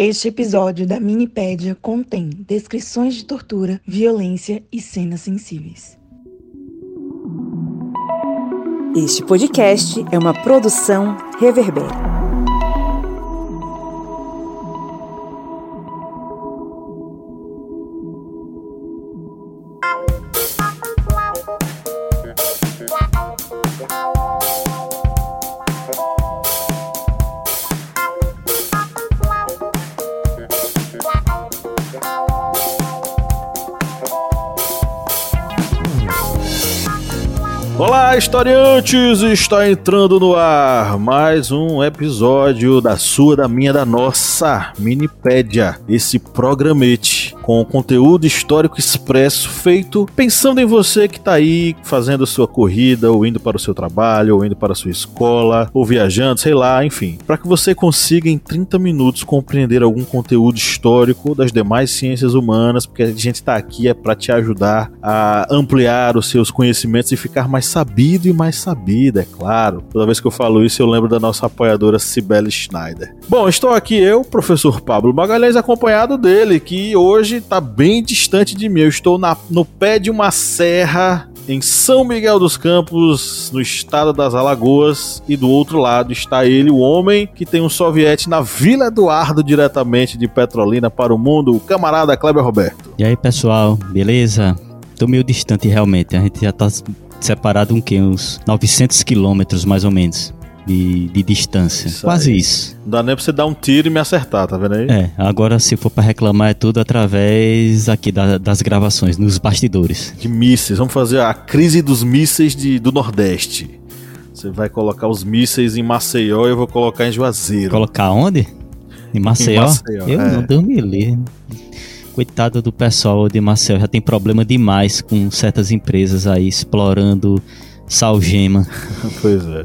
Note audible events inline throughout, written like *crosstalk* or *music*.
Este episódio da Minipédia contém descrições de tortura, violência e cenas sensíveis. Este podcast é uma produção Reverber. Historiantes! Está entrando no ar mais um episódio da sua, da minha, da nossa Minipédia. Esse programete com conteúdo histórico expresso feito pensando em você que está aí fazendo sua corrida, ou indo para o seu trabalho, ou indo para a sua escola, ou viajando, sei lá, enfim, para que você consiga em 30 minutos compreender algum conteúdo histórico das demais ciências humanas, porque a gente está aqui é para te ajudar a ampliar os seus conhecimentos e ficar mais sabido e mais sabida, é claro. Toda vez que eu falo isso, eu lembro da nossa apoiadora Cibele Schneider. Bom, estou aqui eu, professor Pablo Magalhães, acompanhado dele, que hoje está bem distante de mim. Eu estou na, no pé de uma serra em São Miguel dos Campos, no estado das Alagoas, e do outro lado está ele, o homem que tem um soviete na Vila Eduardo, diretamente de Petrolina para o mundo, o camarada Kleber Roberto. E aí, pessoal, beleza? Tô meio distante realmente, a gente já tá separado um uns 900 quilômetros mais ou menos de, de distância. Isso Quase aí. isso. Não dá nem pra você dar um tiro e me acertar, tá vendo aí? É, agora se for para reclamar é tudo através aqui da, das gravações, nos bastidores. De mísseis, vamos fazer a crise dos mísseis de, do Nordeste. Você vai colocar os mísseis em Maceió e eu vou colocar em Juazeiro. Colocar onde? Em Maceió? Em Maceió eu é. não deu me Coitado do pessoal de Maceió, já tem problema demais com certas empresas aí explorando salgema. *laughs* pois é.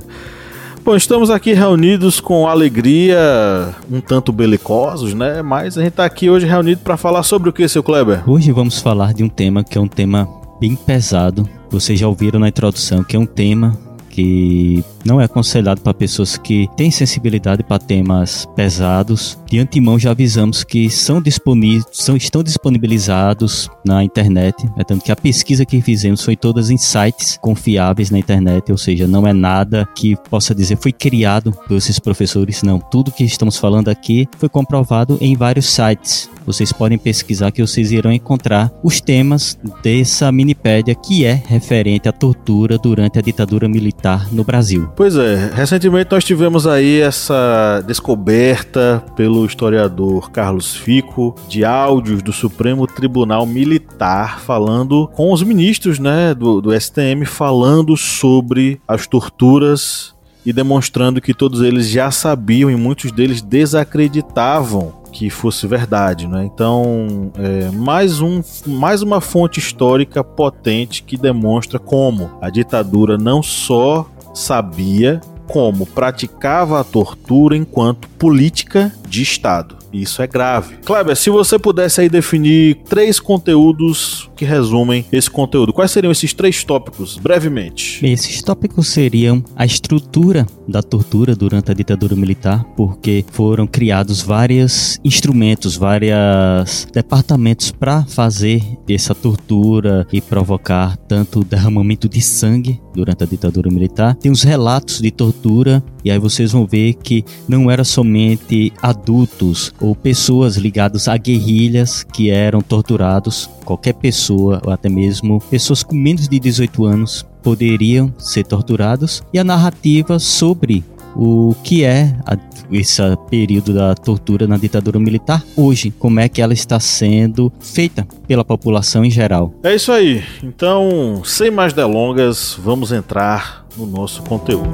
Bom, estamos aqui reunidos com alegria, um tanto belicosos, né? Mas a gente está aqui hoje reunido para falar sobre o que, seu Kleber? Hoje vamos falar de um tema que é um tema bem pesado. Vocês já ouviram na introdução que é um tema que não é aconselhado para pessoas que têm sensibilidade para temas pesados. De antemão já avisamos que são disponíveis, são, estão disponibilizados na internet. É tanto que a pesquisa que fizemos foi todas em sites confiáveis na internet, ou seja, não é nada que possa dizer foi criado por esses professores, não. Tudo que estamos falando aqui foi comprovado em vários sites. Vocês podem pesquisar que vocês irão encontrar os temas dessa minipédia que é referente à tortura durante a ditadura militar no Brasil. Pois é, recentemente nós tivemos aí essa descoberta pelo historiador Carlos Fico de áudios do Supremo Tribunal Militar falando com os ministros né, do, do STM falando sobre as torturas e demonstrando que todos eles já sabiam e muitos deles desacreditavam que fosse verdade, né? Então, é, mais, um, mais uma fonte histórica potente que demonstra como a ditadura não só sabia, como praticava a tortura enquanto política de Estado. Isso é grave. Kleber, se você pudesse aí definir três conteúdos que resumem esse conteúdo, quais seriam esses três tópicos, brevemente? Esses tópicos seriam a estrutura da tortura durante a ditadura militar, porque foram criados vários instrumentos, vários departamentos para fazer essa tortura e provocar tanto derramamento de sangue durante a ditadura militar. Tem os relatos de tortura e aí vocês vão ver que não era somente adultos ou pessoas ligadas a guerrilhas que eram torturados, qualquer pessoa, ou até mesmo pessoas com menos de 18 anos poderiam ser torturados, e a narrativa sobre o que é a, esse período da tortura na ditadura militar hoje, como é que ela está sendo feita pela população em geral. É isso aí. Então, sem mais delongas, vamos entrar no nosso conteúdo.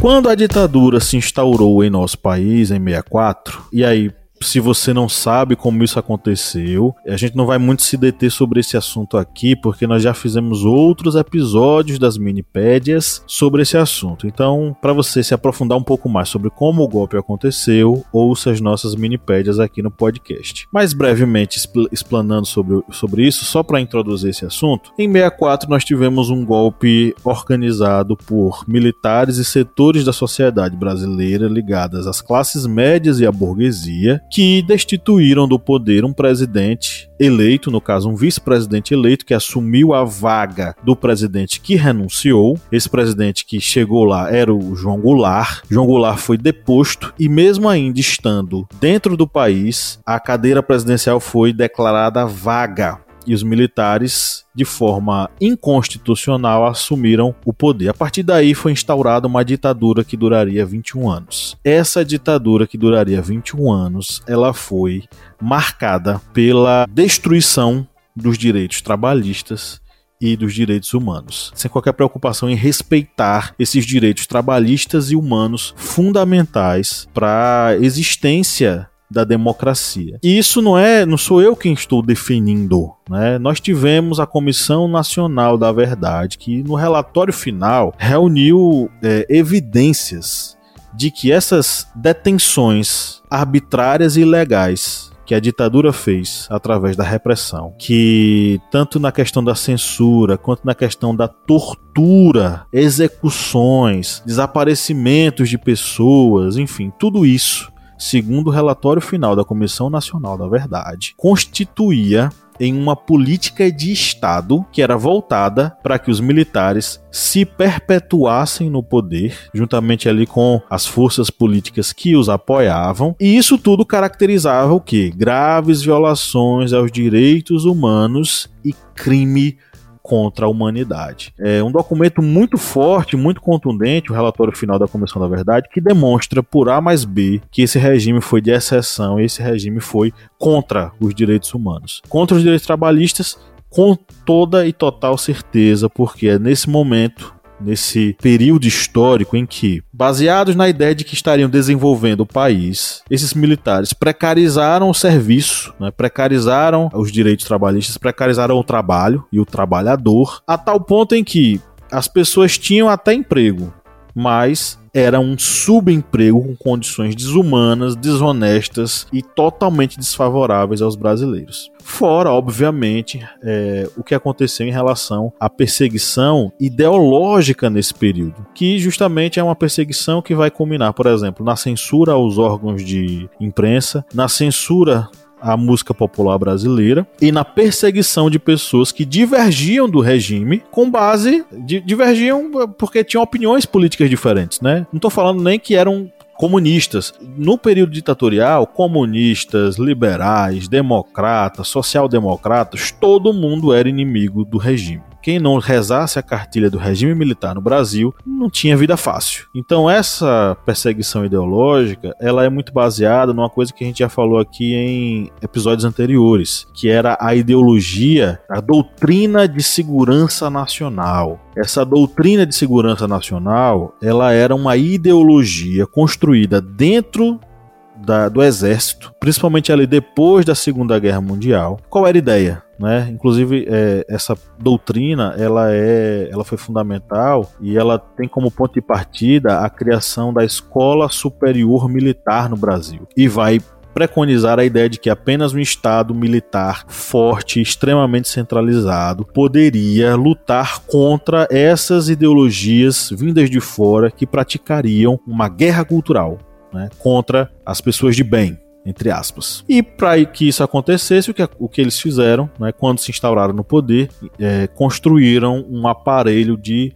Quando a ditadura se instaurou em nosso país, em 64, e aí se você não sabe como isso aconteceu, a gente não vai muito se deter sobre esse assunto aqui, porque nós já fizemos outros episódios das minipédias sobre esse assunto. Então, para você se aprofundar um pouco mais sobre como o golpe aconteceu, ouça as nossas minipédias aqui no podcast. Mais brevemente expl explanando sobre, sobre isso, só para introduzir esse assunto, em 64 nós tivemos um golpe organizado por militares e setores da sociedade brasileira ligadas às classes médias e à burguesia, que destituíram do poder um presidente eleito, no caso um vice-presidente eleito, que assumiu a vaga do presidente que renunciou. Esse presidente que chegou lá era o João Goulart. João Goulart foi deposto e, mesmo ainda estando dentro do país, a cadeira presidencial foi declarada vaga e os militares, de forma inconstitucional, assumiram o poder. A partir daí foi instaurada uma ditadura que duraria 21 anos. Essa ditadura que duraria 21 anos, ela foi marcada pela destruição dos direitos trabalhistas e dos direitos humanos, sem qualquer preocupação em respeitar esses direitos trabalhistas e humanos fundamentais para a existência da democracia. E isso não é, não sou eu quem estou definindo, né? Nós tivemos a Comissão Nacional da Verdade que no relatório final reuniu é, evidências de que essas detenções arbitrárias e ilegais que a ditadura fez através da repressão, que tanto na questão da censura quanto na questão da tortura, execuções, desaparecimentos de pessoas, enfim, tudo isso segundo o relatório final da Comissão Nacional da Verdade, constituía em uma política de Estado que era voltada para que os militares se perpetuassem no poder, juntamente ali com as forças políticas que os apoiavam, e isso tudo caracterizava o que? Graves violações aos direitos humanos e crime contra a humanidade. É um documento muito forte, muito contundente, o relatório final da Comissão da Verdade, que demonstra por A mais B que esse regime foi de exceção e esse regime foi contra os direitos humanos. Contra os direitos trabalhistas, com toda e total certeza, porque é nesse momento nesse período histórico em que, baseados na ideia de que estariam desenvolvendo o país, esses militares precarizaram o serviço, né, precarizaram os direitos trabalhistas, precarizaram o trabalho e o trabalhador, a tal ponto em que as pessoas tinham até emprego, mas era um subemprego com condições desumanas, desonestas e totalmente desfavoráveis aos brasileiros. Fora, obviamente, é, o que aconteceu em relação à perseguição ideológica nesse período, que justamente é uma perseguição que vai culminar, por exemplo, na censura aos órgãos de imprensa, na censura a música popular brasileira e na perseguição de pessoas que divergiam do regime com base divergiam porque tinham opiniões políticas diferentes, né? Não estou falando nem que eram comunistas. No período ditatorial, comunistas, liberais, democratas, social-democratas, todo mundo era inimigo do regime quem não rezasse a cartilha do regime militar no Brasil não tinha vida fácil. Então essa perseguição ideológica, ela é muito baseada numa coisa que a gente já falou aqui em episódios anteriores, que era a ideologia, a doutrina de segurança nacional. Essa doutrina de segurança nacional, ela era uma ideologia construída dentro da, do exército, principalmente ali depois da Segunda Guerra Mundial. Qual era a ideia? Né? Inclusive é, essa doutrina ela é, ela foi fundamental e ela tem como ponto de partida a criação da Escola Superior Militar no Brasil. E vai preconizar a ideia de que apenas um Estado militar forte, extremamente centralizado, poderia lutar contra essas ideologias vindas de fora que praticariam uma guerra cultural né, contra as pessoas de bem, entre aspas. E para que isso acontecesse, o que, o que eles fizeram, né, quando se instauraram no poder, é, construíram um aparelho de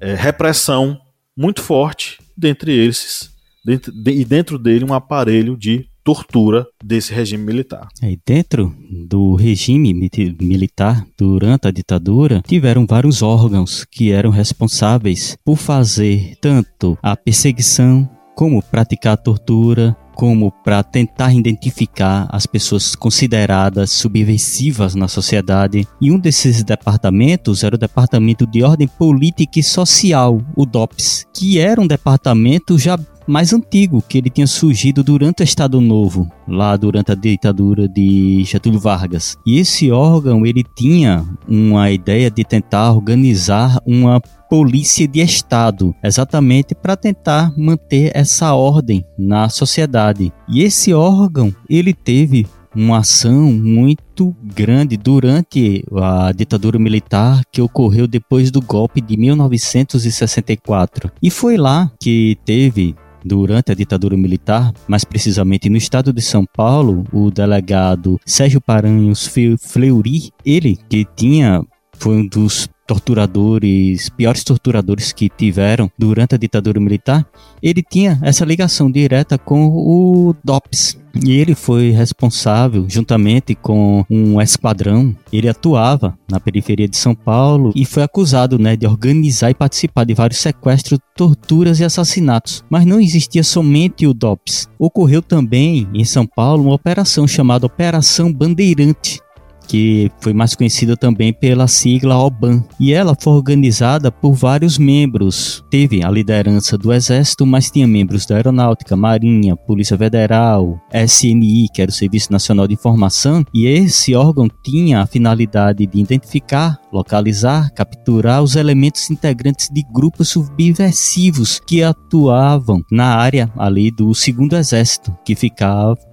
é, repressão muito forte, dentre eles, dentro, de, e dentro dele um aparelho de tortura desse regime militar. E dentro do regime militar, durante a ditadura, tiveram vários órgãos que eram responsáveis por fazer tanto a perseguição como praticar tortura, como para tentar identificar as pessoas consideradas subversivas na sociedade. E um desses departamentos era o Departamento de Ordem Política e Social, o DOPS, que era um departamento já mais antigo, que ele tinha surgido durante o Estado Novo, lá durante a ditadura de Getúlio Vargas. E esse órgão, ele tinha uma ideia de tentar organizar uma polícia de Estado, exatamente para tentar manter essa ordem na sociedade. E esse órgão, ele teve uma ação muito grande durante a ditadura militar que ocorreu depois do golpe de 1964. E foi lá que teve durante a ditadura militar, mais precisamente no estado de São Paulo, o delegado Sérgio Paranhos Fleury, ele que tinha foi um dos torturadores, piores torturadores que tiveram durante a ditadura militar, ele tinha essa ligação direta com o DOPS. E ele foi responsável, juntamente com um esquadrão, ele atuava na periferia de São Paulo e foi acusado né, de organizar e participar de vários sequestros, torturas e assassinatos. Mas não existia somente o DOPS. Ocorreu também em São Paulo uma operação chamada Operação Bandeirante, que foi mais conhecida também pela sigla OBAN. E ela foi organizada por vários membros. Teve a liderança do Exército, mas tinha membros da Aeronáutica, Marinha, Polícia Federal, SNI, que era o Serviço Nacional de Informação, e esse órgão tinha a finalidade de identificar, localizar, capturar os elementos integrantes de grupos subversivos que atuavam na área ali do Segundo Exército, que ficava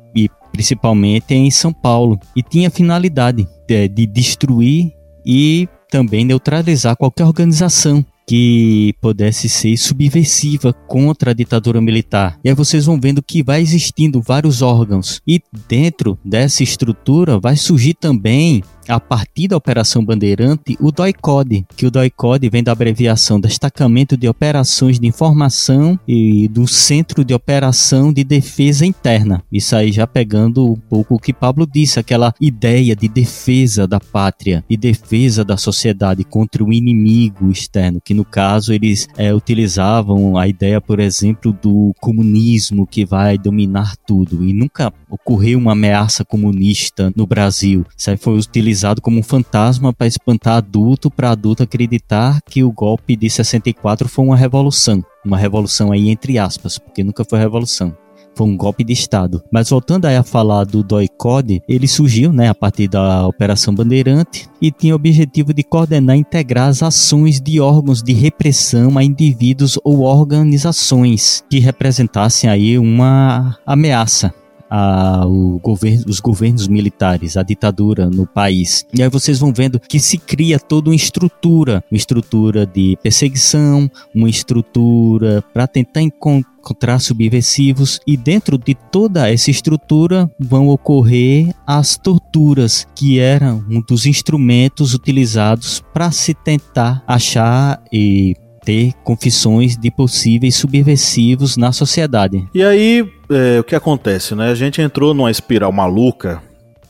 principalmente em São Paulo, e tinha a finalidade de, de destruir e também neutralizar qualquer organização que pudesse ser subversiva contra a ditadura militar. E aí vocês vão vendo que vai existindo vários órgãos e dentro dessa estrutura vai surgir também a partir da Operação Bandeirante, o DOICODE, que o DOICODE vem da abreviação Destacamento de Operações de Informação e do Centro de Operação de Defesa Interna. Isso aí já pegando um pouco o que Pablo disse, aquela ideia de defesa da pátria e defesa da sociedade contra o inimigo externo, que no caso eles é, utilizavam a ideia, por exemplo, do comunismo que vai dominar tudo e nunca ocorreu uma ameaça comunista no Brasil. Isso aí foi utilizado utilizado como um fantasma para espantar adulto, para adulto acreditar que o golpe de 64 foi uma revolução. Uma revolução aí entre aspas, porque nunca foi revolução foi um golpe de Estado. Mas voltando aí a falar do DOI-CODE, ele surgiu né, a partir da Operação Bandeirante e tinha o objetivo de coordenar e integrar as ações de órgãos de repressão a indivíduos ou organizações que representassem aí uma ameaça a, o os governos militares, a ditadura no país. E aí vocês vão vendo que se cria toda uma estrutura, uma estrutura de perseguição, uma estrutura para tentar encontrar subversivos e dentro de toda essa estrutura vão ocorrer as torturas, que eram um dos instrumentos utilizados para se tentar achar e ter confissões de possíveis subversivos na sociedade. E aí, é, o que acontece, né? A gente entrou numa espiral maluca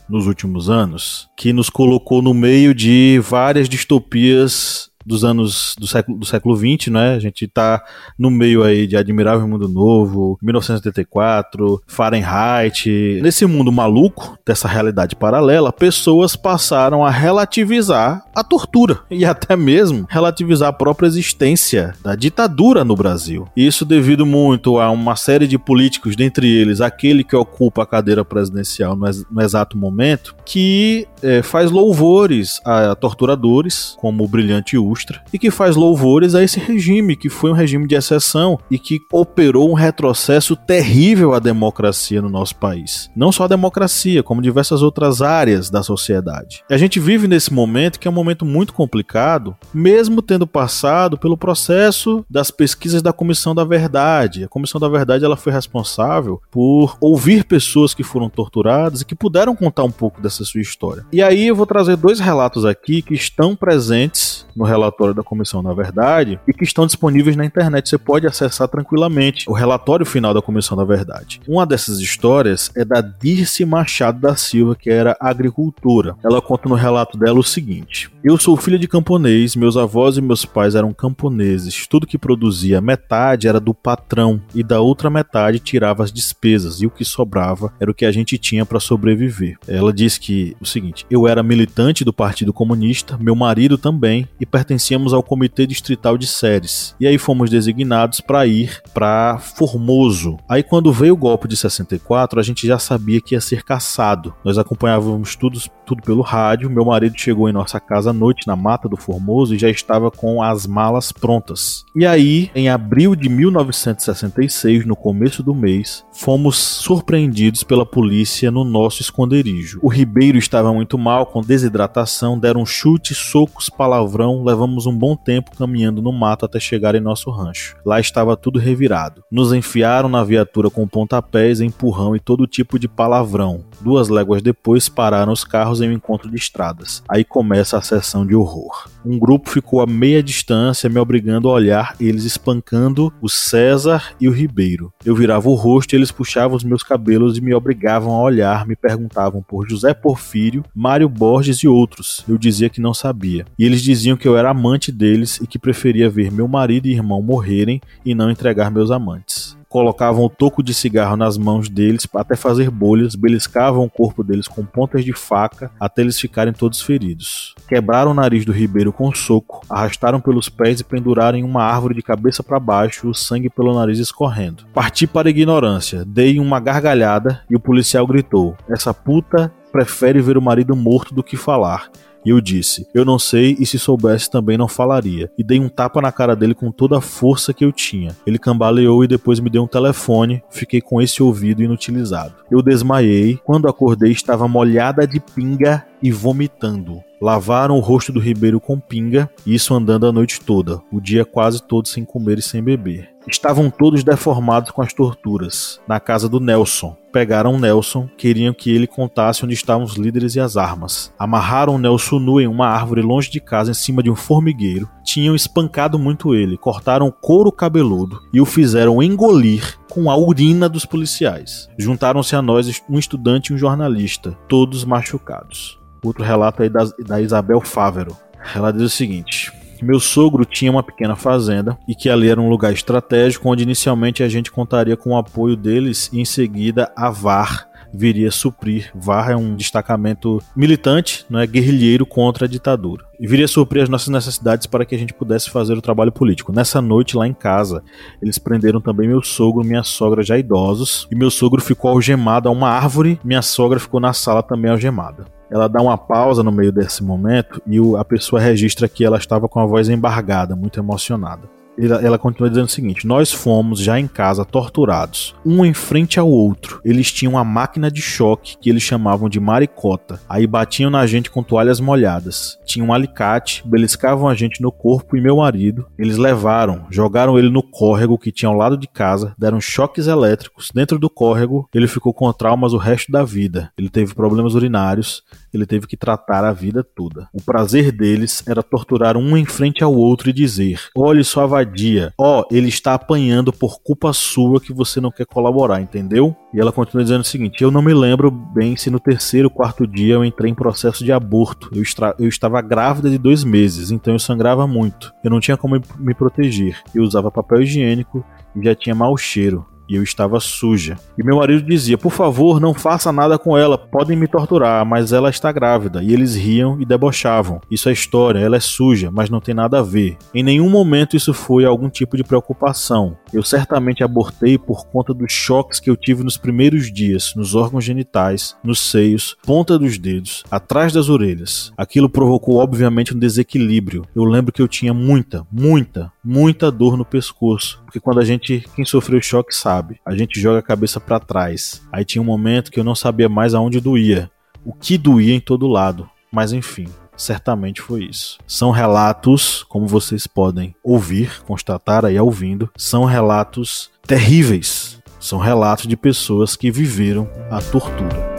nos últimos anos que nos colocou no meio de várias distopias dos anos do século, do século 20, né? A gente está no meio aí de Admirável Mundo Novo, 1984, Fahrenheit. Nesse mundo maluco, dessa realidade paralela, pessoas passaram a relativizar a tortura e até mesmo relativizar a própria existência da ditadura no Brasil. Isso devido muito a uma série de políticos, dentre eles aquele que ocupa a cadeira presidencial no, ex no exato momento, que é, faz louvores a torturadores, como o brilhante Ustra, indústria e que faz louvores a esse regime, que foi um regime de exceção e que operou um retrocesso terrível à democracia no nosso país. Não só a democracia, como diversas outras áreas da sociedade. E a gente vive nesse momento que é um momento muito complicado, mesmo tendo passado pelo processo das pesquisas da Comissão da Verdade. A Comissão da Verdade ela foi responsável por ouvir pessoas que foram torturadas e que puderam contar um pouco dessa sua história. E aí eu vou trazer dois relatos aqui que estão presentes no relatório da Comissão da Verdade e que estão disponíveis na internet. Você pode acessar tranquilamente o relatório final da Comissão da Verdade. Uma dessas histórias é da Dirce Machado da Silva, que era agricultora. Ela conta no relato dela o seguinte: Eu sou filha de camponês, meus avós e meus pais eram camponeses. Tudo que produzia, metade era do patrão e da outra metade tirava as despesas e o que sobrava era o que a gente tinha para sobreviver. Ela diz que o seguinte: Eu era militante do Partido Comunista, meu marido também e pertencíamos ao Comitê Distrital de Séries. E aí fomos designados para ir para Formoso. Aí quando veio o golpe de 64, a gente já sabia que ia ser caçado. Nós acompanhávamos tudo, tudo pelo rádio. Meu marido chegou em nossa casa à noite na mata do Formoso e já estava com as malas prontas. E aí, em abril de 1966, no começo do mês, fomos surpreendidos pela polícia no nosso esconderijo. O Ribeiro estava muito mal, com desidratação, deram chutes, socos, palavrão, levamos um bom tempo caminhando no mato até chegar em nosso rancho. Lá estava tudo revirado. Nos enfiaram na viatura com pontapés, empurrão e todo tipo de palavrão. Duas léguas depois pararam os carros em um encontro de estradas. Aí começa a sessão de horror. Um grupo ficou a meia distância, me obrigando a olhar eles espancando o César e o Ribeiro. Eu virava o rosto e eles puxavam os meus cabelos e me obrigavam a olhar, me perguntavam por José Porfírio, Mário Borges e outros. Eu dizia que não sabia. E eles diziam que eu era amante deles e que preferia ver meu marido e irmão morrerem e não entregar meus amantes colocavam o toco de cigarro nas mãos deles até fazer bolhas, beliscavam o corpo deles com pontas de faca até eles ficarem todos feridos. Quebraram o nariz do Ribeiro com um soco, arrastaram pelos pés e penduraram em uma árvore de cabeça para baixo, o sangue pelo nariz escorrendo. Parti para a ignorância, dei uma gargalhada e o policial gritou: Essa puta prefere ver o marido morto do que falar. E eu disse: Eu não sei, e se soubesse também não falaria. E dei um tapa na cara dele com toda a força que eu tinha. Ele cambaleou e depois me deu um telefone. Fiquei com esse ouvido inutilizado. Eu desmaiei. Quando acordei, estava molhada de pinga e vomitando. Lavaram o rosto do Ribeiro com pinga, isso andando a noite toda, o dia quase todo sem comer e sem beber. Estavam todos deformados com as torturas. Na casa do Nelson. Pegaram Nelson, queriam que ele contasse onde estavam os líderes e as armas. Amarraram Nelson nu em uma árvore longe de casa, em cima de um formigueiro. Tinham espancado muito ele, cortaram couro cabeludo e o fizeram engolir com a urina dos policiais. Juntaram-se a nós um estudante e um jornalista, todos machucados. Outro relato aí da, da Isabel Fávero. Ela diz o seguinte: meu sogro tinha uma pequena fazenda e que ali era um lugar estratégico onde inicialmente a gente contaria com o apoio deles e em seguida a VAR viria suprir. VAR é um destacamento militante, não é guerrilheiro contra a ditadura. E viria suprir as nossas necessidades para que a gente pudesse fazer o trabalho político. Nessa noite lá em casa, eles prenderam também meu sogro minha sogra já idosos, e meu sogro ficou algemado a uma árvore, minha sogra ficou na sala também algemada ela dá uma pausa no meio desse momento e a pessoa registra que ela estava com a voz embargada, muito emocionada ela continua dizendo o seguinte: Nós fomos já em casa torturados, um em frente ao outro. Eles tinham uma máquina de choque que eles chamavam de maricota. Aí batiam na gente com toalhas molhadas. Tinham um alicate, beliscavam a gente no corpo e meu marido. Eles levaram, jogaram ele no córrego que tinha ao lado de casa, deram choques elétricos. Dentro do córrego, ele ficou com traumas o resto da vida. Ele teve problemas urinários, ele teve que tratar a vida toda. O prazer deles era torturar um em frente ao outro e dizer: Olhe sua vadia, ó, oh, ele está apanhando por culpa sua que você não quer colaborar, entendeu? E ela continua dizendo o seguinte: Eu não me lembro bem se no terceiro ou quarto dia eu entrei em processo de aborto. Eu, eu estava grávida de dois meses, então eu sangrava muito. Eu não tinha como me proteger. Eu usava papel higiênico e já tinha mau cheiro. E eu estava suja. E meu marido dizia: Por favor, não faça nada com ela, podem me torturar, mas ela está grávida. E eles riam e debochavam. Isso é história, ela é suja, mas não tem nada a ver. Em nenhum momento isso foi algum tipo de preocupação. Eu certamente abortei por conta dos choques que eu tive nos primeiros dias, nos órgãos genitais, nos seios, ponta dos dedos, atrás das orelhas. Aquilo provocou, obviamente, um desequilíbrio. Eu lembro que eu tinha muita, muita, muita dor no pescoço. Porque quando a gente, quem sofreu choque sabe, a gente joga a cabeça para trás. Aí tinha um momento que eu não sabia mais aonde doía. O que doía em todo lado. Mas enfim, certamente foi isso. São relatos, como vocês podem ouvir, constatar aí ouvindo, são relatos terríveis. São relatos de pessoas que viveram a tortura.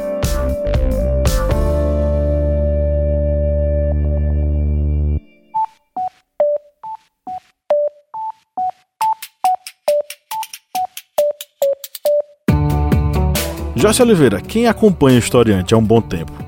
Joyce Oliveira, quem acompanha o Historiante há um bom tempo,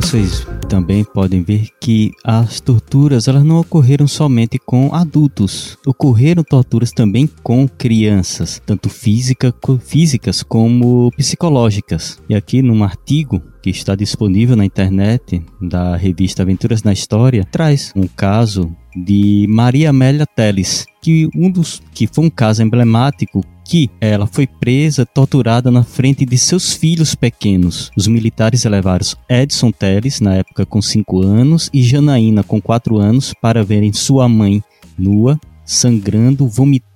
Vocês também podem ver que as torturas elas não ocorreram somente com adultos, ocorreram torturas também com crianças, tanto física, físicas como psicológicas. E aqui num artigo que está disponível na internet da revista Aventuras na História traz um caso de Maria Amélia Teles, que um dos que foi um caso emblemático que ela foi presa, torturada na frente de seus filhos pequenos. Os militares levaram Edson Teles, na época com 5 anos, e Janaína, com 4 anos, para verem sua mãe nua, sangrando, vomitando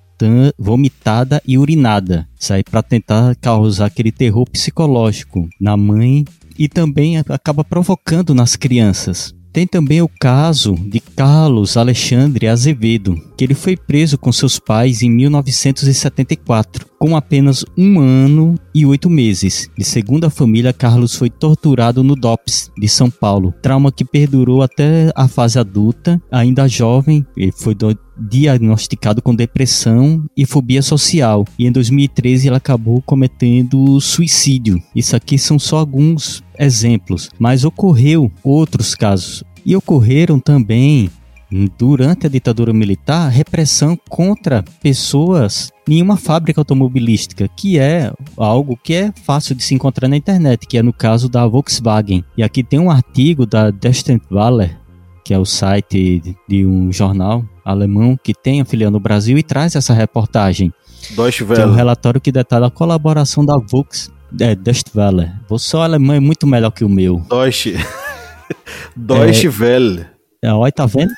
vomitada e urinada. Isso aí para tentar causar aquele terror psicológico na mãe e também acaba provocando nas crianças. Tem também o caso de Carlos Alexandre Azevedo, que ele foi preso com seus pais em 1974, com apenas um ano e oito meses. De segundo a família, Carlos foi torturado no DOPS de São Paulo, trauma que perdurou até a fase adulta. Ainda jovem, ele foi diagnosticado com depressão e fobia social. E em 2013 ele acabou cometendo suicídio. Isso aqui são só alguns exemplos, mas ocorreu outros casos. E ocorreram também durante a ditadura militar repressão contra pessoas em uma fábrica automobilística, que é algo que é fácil de se encontrar na internet, que é no caso da Volkswagen. E aqui tem um artigo da Welle, que é o site de um jornal alemão que tem a filial no Brasil e traz essa reportagem. Deutsche Welle. Que é um relatório que detalha a colaboração da Volkswagen é, Welle. Você alemão é muito melhor que o meu. Deutsche. *laughs* Deutsche é, Welle. É, olha, tá vendo?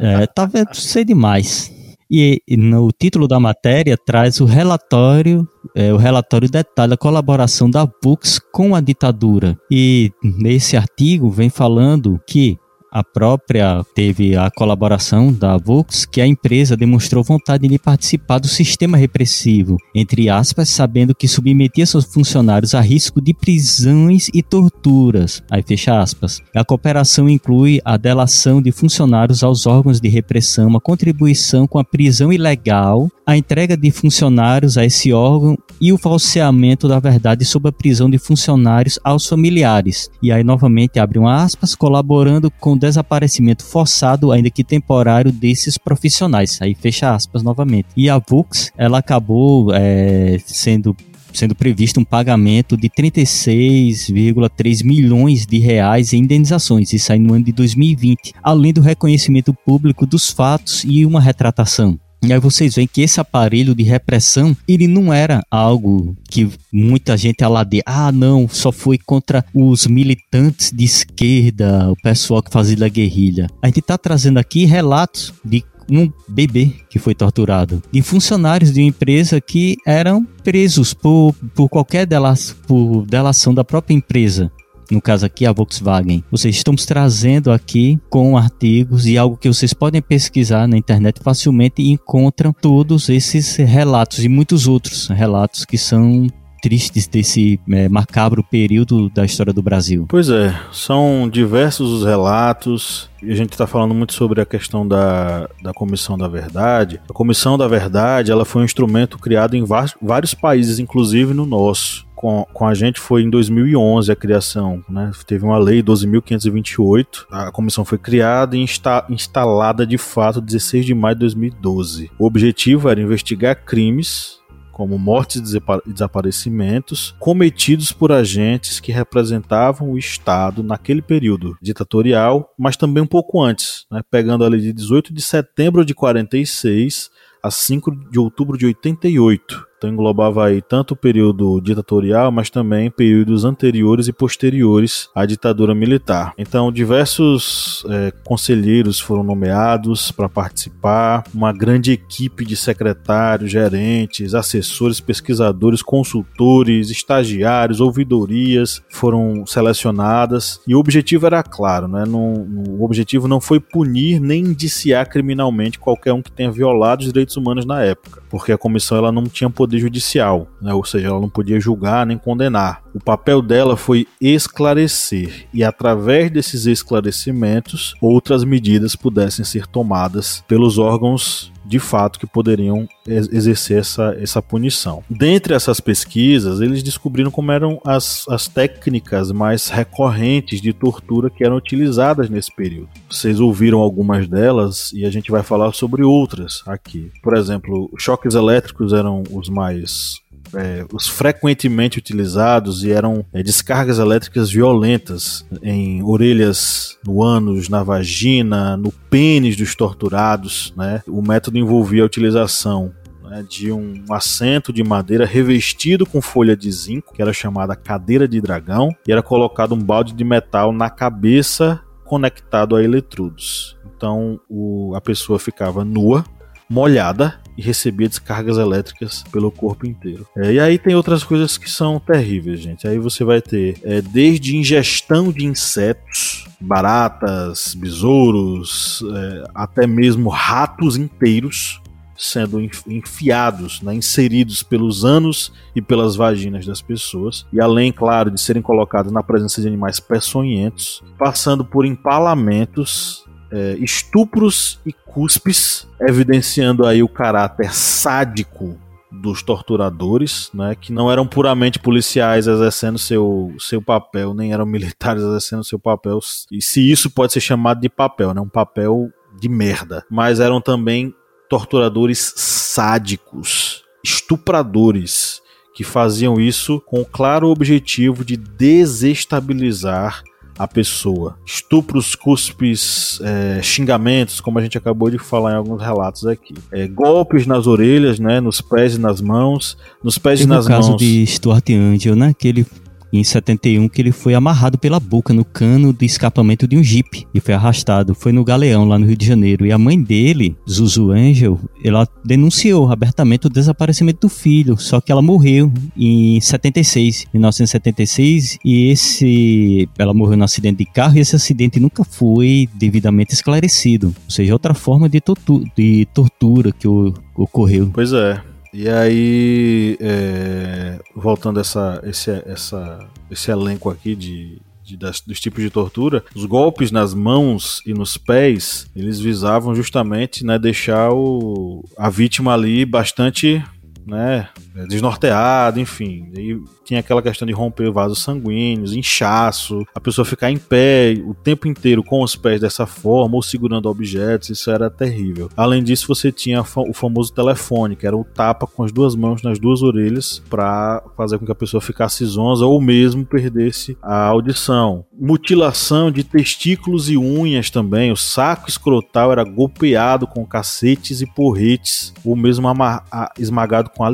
É, tá vendo? Sei demais. E, e no título da matéria traz o relatório, é, o relatório detalha a colaboração da Vux com a ditadura. E nesse artigo vem falando que a própria teve a colaboração da Vox, que a empresa demonstrou vontade de participar do sistema repressivo, entre aspas, sabendo que submetia seus funcionários a risco de prisões e torturas. Aí fecha aspas. A cooperação inclui a delação de funcionários aos órgãos de repressão, a contribuição com a prisão ilegal, a entrega de funcionários a esse órgão e o falseamento da verdade sobre a prisão de funcionários aos familiares. E aí novamente abre um aspas, colaborando com desaparecimento forçado, ainda que temporário, desses profissionais. Aí fecha aspas novamente. E a Vux, ela acabou é, sendo sendo previsto um pagamento de 36,3 milhões de reais em indenizações, isso aí no ano de 2020, além do reconhecimento público dos fatos e uma retratação. E aí vocês veem que esse aparelho de repressão, ele não era algo que muita gente aladeia. Ah, não, só foi contra os militantes de esquerda, o pessoal que fazia da guerrilha. A gente está trazendo aqui relatos de um bebê que foi torturado, de funcionários de uma empresa que eram presos por, por qualquer delas, por delação da própria empresa no caso aqui a Volkswagen. Vocês estamos trazendo aqui com artigos e algo que vocês podem pesquisar na internet facilmente e encontram todos esses relatos e muitos outros relatos que são tristes desse é, macabro período da história do Brasil. Pois é, são diversos os relatos. A gente está falando muito sobre a questão da, da Comissão da Verdade. A Comissão da Verdade ela foi um instrumento criado em vários países, inclusive no nosso com, com a gente foi em 2011 a criação, né? Teve uma lei 12.528, a comissão foi criada e insta, instalada de fato 16 de maio de 2012. O objetivo era investigar crimes como mortes e desaparecimentos cometidos por agentes que representavam o Estado naquele período ditatorial, mas também um pouco antes, né, pegando ali de 18 de setembro de 46 a 5 de outubro de 88. Então englobava aí tanto o período ditatorial, mas também períodos anteriores e posteriores à ditadura militar. Então diversos é, conselheiros foram nomeados para participar, uma grande equipe de secretários, gerentes, assessores, pesquisadores, consultores, estagiários, ouvidorias foram selecionadas e o objetivo era claro, né? O objetivo não foi punir nem indiciar criminalmente qualquer um que tenha violado os direitos humanos na época, porque a comissão ela não tinha poder poder judicial, né? ou seja, ela não podia julgar nem condenar. O papel dela foi esclarecer, e através desses esclarecimentos, outras medidas pudessem ser tomadas pelos órgãos de fato que poderiam exercer essa, essa punição. Dentre essas pesquisas, eles descobriram como eram as, as técnicas mais recorrentes de tortura que eram utilizadas nesse período. Vocês ouviram algumas delas e a gente vai falar sobre outras aqui. Por exemplo, choques elétricos eram os mais é, os frequentemente utilizados e eram é, descargas elétricas violentas em orelhas, no ânus, na vagina, no pênis dos torturados. Né? O método envolvia a utilização né, de um assento de madeira revestido com folha de zinco, que era chamada cadeira de dragão, e era colocado um balde de metal na cabeça conectado a eletrodos. Então o, a pessoa ficava nua, molhada e recebia descargas elétricas pelo corpo inteiro. É, e aí tem outras coisas que são terríveis, gente. Aí você vai ter é, desde ingestão de insetos, baratas, besouros, é, até mesmo ratos inteiros sendo enfiados, né, inseridos pelos anos e pelas vaginas das pessoas, e além, claro, de serem colocados na presença de animais peçonhentos, passando por empalamentos é, estupros e cuspes, evidenciando aí o caráter sádico dos torturadores, né, que não eram puramente policiais exercendo seu, seu papel, nem eram militares exercendo seu papel, e se isso pode ser chamado de papel, né, um papel de merda, mas eram também torturadores sádicos, estupradores, que faziam isso com o claro objetivo de desestabilizar a pessoa. Estupros, cuspes, é, xingamentos, como a gente acabou de falar em alguns relatos aqui. É, golpes nas orelhas, né, nos pés e nas mãos. Nos pés e nas mãos. No caso de Stuart Angel, né, que ele em 71 que ele foi amarrado pela boca no cano de escapamento de um jipe e foi arrastado. Foi no Galeão, lá no Rio de Janeiro. E a mãe dele, Zuzu Angel, ela denunciou abertamente o desaparecimento do filho, só que ela morreu em 76, 1976, e esse ela morreu no acidente de carro e esse acidente nunca foi devidamente esclarecido. Ou seja, outra forma de, de tortura que ocorreu. Pois é. E aí, é, voltando essa, esse, essa, esse elenco aqui de, de, das, dos tipos de tortura, os golpes nas mãos e nos pés, eles visavam justamente né, deixar o, a vítima ali bastante né, desnorteado, enfim. E tinha aquela questão de romper vasos sanguíneos, inchaço, a pessoa ficar em pé o tempo inteiro com os pés dessa forma ou segurando objetos, isso era terrível. Além disso, você tinha o famoso telefone, que era o tapa com as duas mãos nas duas orelhas para fazer com que a pessoa ficasse zonza ou mesmo perdesse a audição. Mutilação de testículos e unhas também, o saco escrotal era golpeado com cacetes e porretes, ou mesmo esmagado com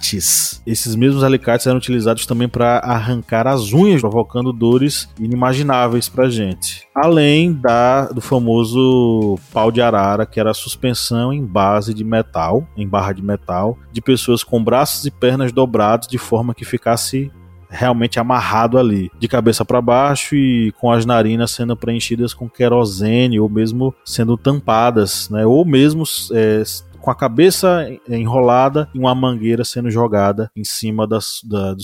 alicates. Esses mesmos alicates eram utilizados também para arrancar as unhas, provocando dores inimagináveis para gente. Além da do famoso pau de arara, que era a suspensão em base de metal, em barra de metal, de pessoas com braços e pernas dobrados de forma que ficasse realmente amarrado ali, de cabeça para baixo e com as narinas sendo preenchidas com querosene ou mesmo sendo tampadas, né? Ou mesmo é, com a cabeça enrolada e uma mangueira sendo jogada em cima das, da, do,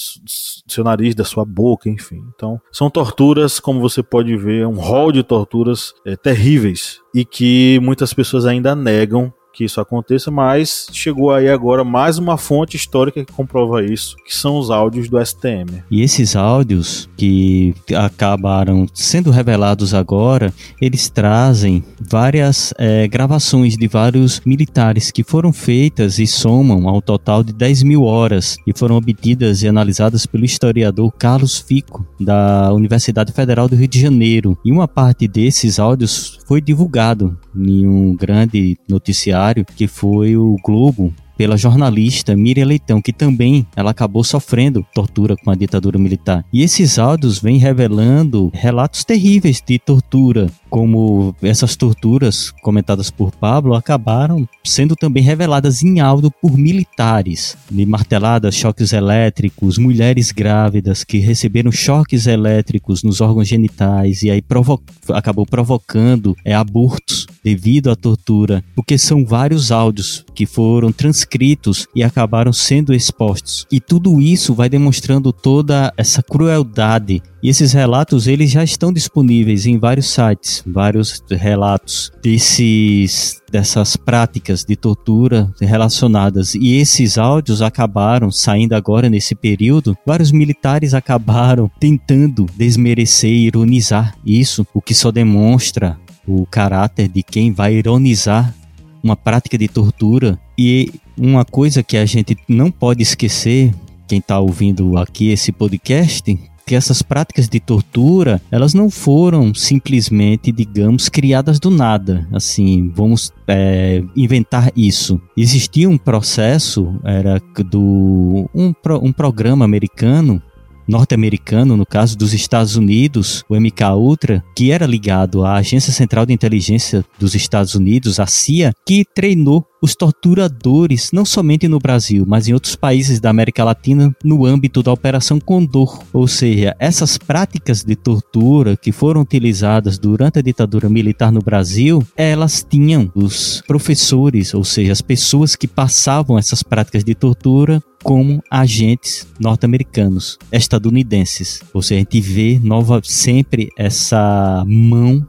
seu nariz, da sua boca, enfim. Então, são torturas, como você pode ver, um rol de torturas é, terríveis e que muitas pessoas ainda negam que isso aconteça, mas chegou aí agora mais uma fonte histórica que comprova isso, que são os áudios do STM. E esses áudios que acabaram sendo revelados agora, eles trazem várias é, gravações de vários militares que foram feitas e somam ao total de 10 mil horas e foram obtidas e analisadas pelo historiador Carlos Fico, da Universidade Federal do Rio de Janeiro. E uma parte desses áudios foi divulgado em um grande noticiário que foi o Globo, pela jornalista Miriam Leitão, que também ela acabou sofrendo tortura com a ditadura militar. E esses áudios vêm revelando relatos terríveis de tortura, como essas torturas comentadas por Pablo acabaram sendo também reveladas em áudio por militares, de marteladas, choques elétricos, mulheres grávidas que receberam choques elétricos nos órgãos genitais e aí provo acabou provocando é, abortos devido à tortura, porque são vários áudios que foram transcritos e acabaram sendo expostos. E tudo isso vai demonstrando toda essa crueldade e esses relatos eles já estão disponíveis em vários sites, vários relatos desses dessas práticas de tortura relacionadas. E esses áudios acabaram saindo agora nesse período. Vários militares acabaram tentando desmerecer e ironizar isso, o que só demonstra o caráter de quem vai ironizar uma prática de tortura. E uma coisa que a gente não pode esquecer, quem está ouvindo aqui esse podcast, que essas práticas de tortura, elas não foram simplesmente, digamos, criadas do nada. Assim, vamos é, inventar isso. Existia um processo, era do um, um programa americano norte-americano, no caso dos Estados Unidos, o MK Ultra, que era ligado à Agência Central de Inteligência dos Estados Unidos, a CIA, que treinou os torturadores, não somente no Brasil, mas em outros países da América Latina, no âmbito da Operação Condor. Ou seja, essas práticas de tortura que foram utilizadas durante a ditadura militar no Brasil, elas tinham os professores, ou seja, as pessoas que passavam essas práticas de tortura como agentes norte-americanos, estadunidenses. Ou seja, a gente vê nova, sempre essa mão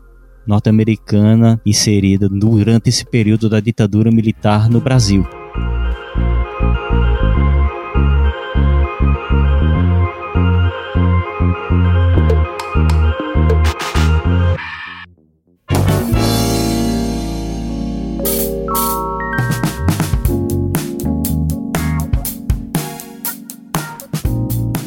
norte-americana inserida durante esse período da ditadura militar no Brasil.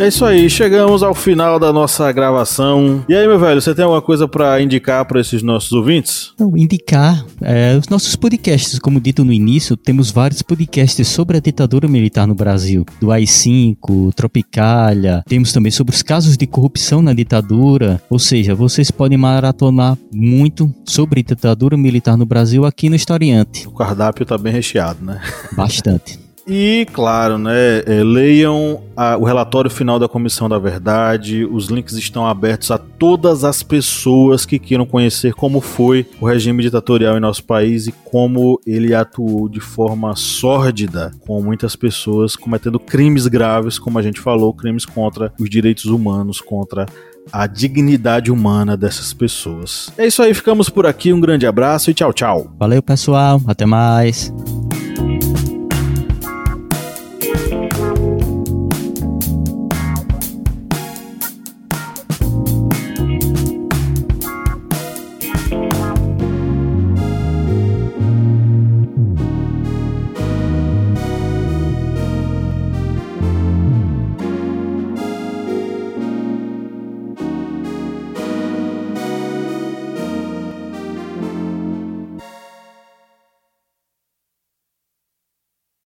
É isso aí, chegamos ao final da nossa gravação. E aí, meu velho, você tem alguma coisa para indicar para esses nossos ouvintes? Não, indicar é, os nossos podcasts. Como dito no início, temos vários podcasts sobre a ditadura militar no Brasil, do AI-5, Tropicália. Temos também sobre os casos de corrupção na ditadura. Ou seja, vocês podem maratonar muito sobre a ditadura militar no Brasil aqui no Historiante. O cardápio tá bem recheado, né? Bastante. E, claro, né, é, leiam a, o relatório final da Comissão da Verdade. Os links estão abertos a todas as pessoas que queiram conhecer como foi o regime ditatorial em nosso país e como ele atuou de forma sórdida com muitas pessoas cometendo crimes graves, como a gente falou, crimes contra os direitos humanos, contra a dignidade humana dessas pessoas. É isso aí, ficamos por aqui. Um grande abraço e tchau, tchau. Valeu, pessoal. Até mais.